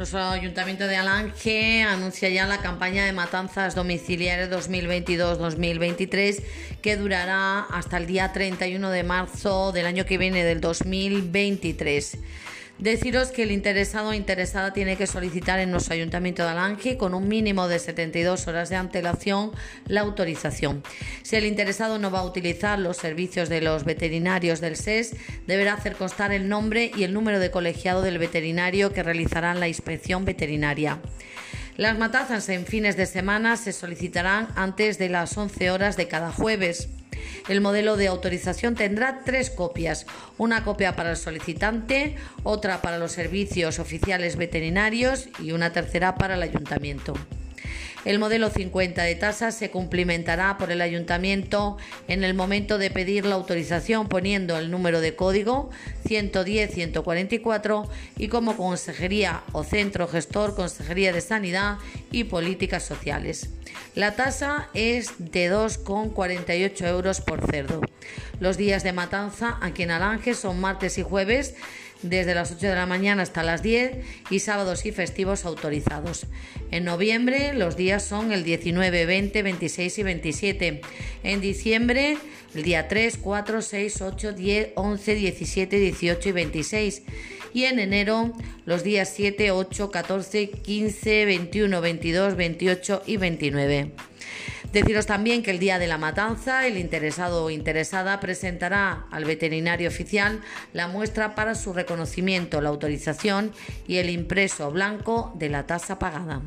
Nuestro Ayuntamiento de Alange anuncia ya la campaña de matanzas domiciliarias 2022-2023 que durará hasta el día 31 de marzo del año que viene, del 2023. Deciros que el interesado o interesada tiene que solicitar en nuestro Ayuntamiento de Alange con un mínimo de 72 horas de antelación la autorización. Si el interesado no va a utilizar los servicios de los veterinarios del SES, deberá hacer constar el nombre y el número de colegiado del veterinario que realizará la inspección veterinaria. Las matanzas en fines de semana se solicitarán antes de las 11 horas de cada jueves. El modelo de autorización tendrá tres copias, una copia para el solicitante, otra para los servicios oficiales veterinarios y una tercera para el ayuntamiento. El modelo 50 de tasas se cumplimentará por el ayuntamiento en el momento de pedir la autorización poniendo el número de código 110-144 y como consejería o centro gestor Consejería de Sanidad y Políticas Sociales. La tasa es de 2,48 euros por cerdo. Los días de matanza aquí en Alange son martes y jueves desde las 8 de la mañana hasta las 10 y sábados y festivos autorizados. En noviembre los días son el 19, 20, 26 y 27. En diciembre el día 3, 4, 6, 8, 10, 11, 17, 18 y 26. Y en enero los días 7, 8, 14, 15, 21, 22, 28 y 29. Deciros también que el día de la matanza el interesado o interesada presentará al veterinario oficial la muestra para su reconocimiento, la autorización y el impreso blanco de la tasa pagada.